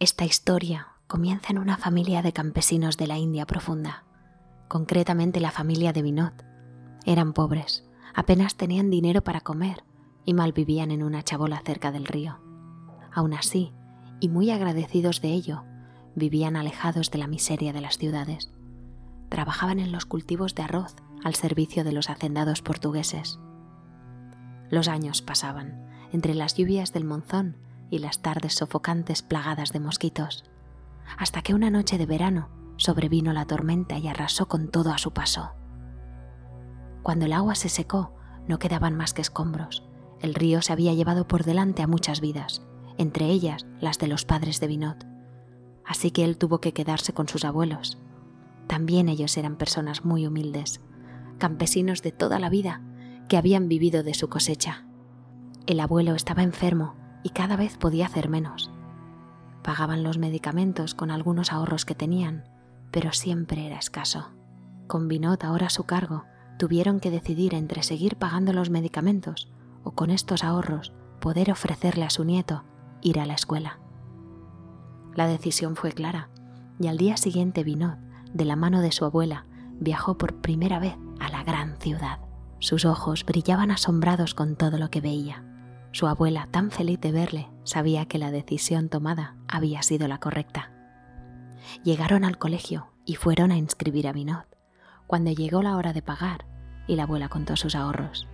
Esta historia comienza en una familia de campesinos de la India profunda, concretamente la familia de Vinod. Eran pobres, apenas tenían dinero para comer y malvivían en una chabola cerca del río. Aún así, y muy agradecidos de ello, vivían alejados de la miseria de las ciudades. Trabajaban en los cultivos de arroz al servicio de los hacendados portugueses. Los años pasaban, entre las lluvias del monzón y las tardes sofocantes plagadas de mosquitos, hasta que una noche de verano sobrevino la tormenta y arrasó con todo a su paso. Cuando el agua se secó, no quedaban más que escombros. El río se había llevado por delante a muchas vidas, entre ellas las de los padres de Vinod. Así que él tuvo que quedarse con sus abuelos. También ellos eran personas muy humildes, campesinos de toda la vida que habían vivido de su cosecha. El abuelo estaba enfermo y cada vez podía hacer menos. Pagaban los medicamentos con algunos ahorros que tenían, pero siempre era escaso. Con Vinod ahora a su cargo, tuvieron que decidir entre seguir pagando los medicamentos o con estos ahorros poder ofrecerle a su nieto ir a la escuela. La decisión fue clara y al día siguiente Vinod, de la mano de su abuela, viajó por primera vez a la gran ciudad. Sus ojos brillaban asombrados con todo lo que veía. Su abuela, tan feliz de verle, sabía que la decisión tomada había sido la correcta. Llegaron al colegio y fueron a inscribir a Vinod. Cuando llegó la hora de pagar y la abuela contó sus ahorros,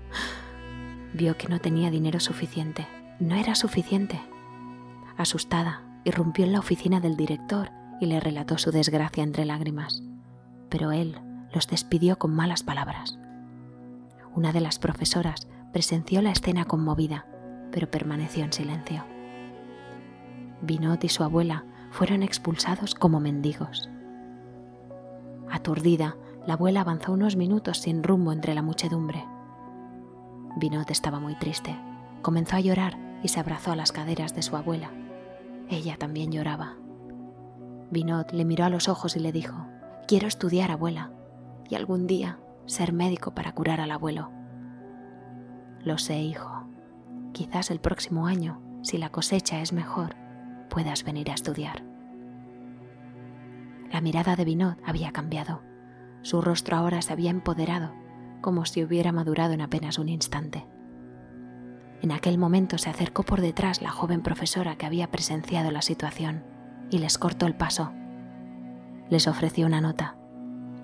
vio que no tenía dinero suficiente. No era suficiente. Asustada, irrumpió en la oficina del director y le relató su desgracia entre lágrimas. Pero él los despidió con malas palabras. Una de las profesoras presenció la escena conmovida pero permaneció en silencio. Vinod y su abuela fueron expulsados como mendigos. Aturdida, la abuela avanzó unos minutos sin rumbo entre la muchedumbre. Vinod estaba muy triste. Comenzó a llorar y se abrazó a las caderas de su abuela. Ella también lloraba. Vinod le miró a los ojos y le dijo, Quiero estudiar, abuela, y algún día ser médico para curar al abuelo. Lo sé, hijo, Quizás el próximo año, si la cosecha es mejor, puedas venir a estudiar. La mirada de Vinod había cambiado. Su rostro ahora se había empoderado, como si hubiera madurado en apenas un instante. En aquel momento se acercó por detrás la joven profesora que había presenciado la situación y les cortó el paso. Les ofreció una nota.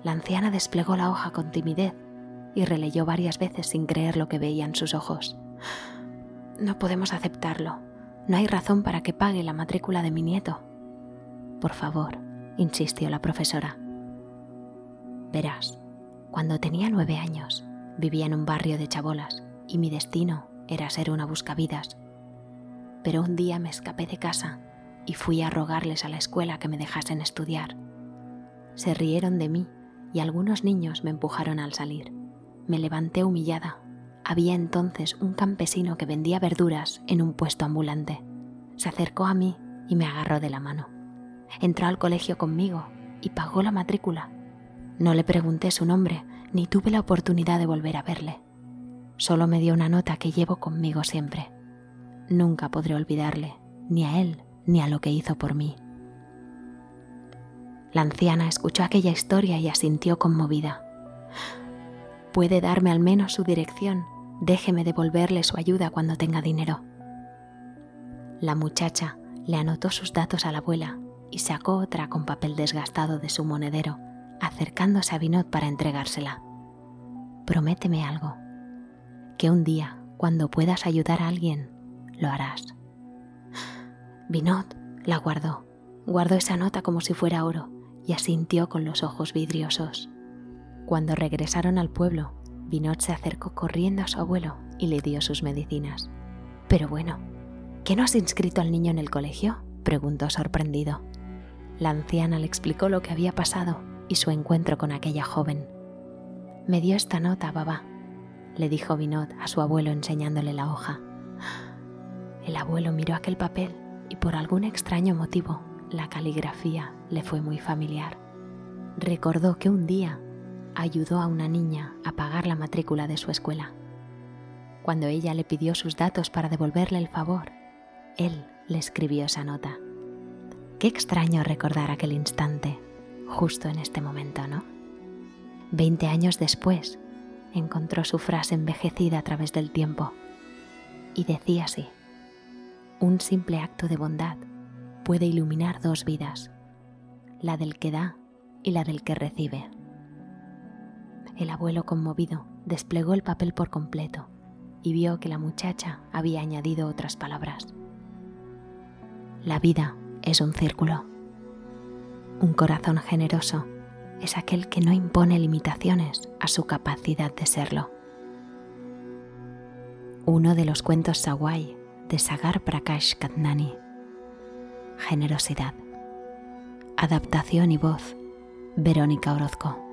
La anciana desplegó la hoja con timidez y releyó varias veces sin creer lo que veía en sus ojos. No podemos aceptarlo. No hay razón para que pague la matrícula de mi nieto. Por favor, insistió la profesora. Verás, cuando tenía nueve años, vivía en un barrio de chabolas y mi destino era ser una buscavidas. Pero un día me escapé de casa y fui a rogarles a la escuela que me dejasen estudiar. Se rieron de mí y algunos niños me empujaron al salir. Me levanté humillada había entonces un campesino que vendía verduras en un puesto ambulante. Se acercó a mí y me agarró de la mano. Entró al colegio conmigo y pagó la matrícula. No le pregunté su nombre ni tuve la oportunidad de volver a verle. Solo me dio una nota que llevo conmigo siempre. Nunca podré olvidarle, ni a él ni a lo que hizo por mí. La anciana escuchó aquella historia y asintió conmovida. Puede darme al menos su dirección. Déjeme devolverle su ayuda cuando tenga dinero. La muchacha le anotó sus datos a la abuela y sacó otra con papel desgastado de su monedero, acercándose a Vinod para entregársela. Prométeme algo, que un día, cuando puedas ayudar a alguien, lo harás. Vinod la guardó, guardó esa nota como si fuera oro y asintió con los ojos vidriosos. Cuando regresaron al pueblo, Vinod se acercó corriendo a su abuelo y le dio sus medicinas. Pero bueno, ¿qué no has inscrito al niño en el colegio? preguntó sorprendido. La anciana le explicó lo que había pasado y su encuentro con aquella joven. Me dio esta nota, babá, le dijo Vinod a su abuelo enseñándole la hoja. El abuelo miró aquel papel y por algún extraño motivo la caligrafía le fue muy familiar. Recordó que un día ayudó a una niña a pagar la matrícula de su escuela. Cuando ella le pidió sus datos para devolverle el favor, él le escribió esa nota. Qué extraño recordar aquel instante, justo en este momento, ¿no? Veinte años después, encontró su frase envejecida a través del tiempo y decía así, un simple acto de bondad puede iluminar dos vidas, la del que da y la del que recibe. El abuelo conmovido desplegó el papel por completo y vio que la muchacha había añadido otras palabras. La vida es un círculo. Un corazón generoso es aquel que no impone limitaciones a su capacidad de serlo. Uno de los cuentos Sawai de Sagar Prakash Kadnani. Generosidad. Adaptación y voz. Verónica Orozco.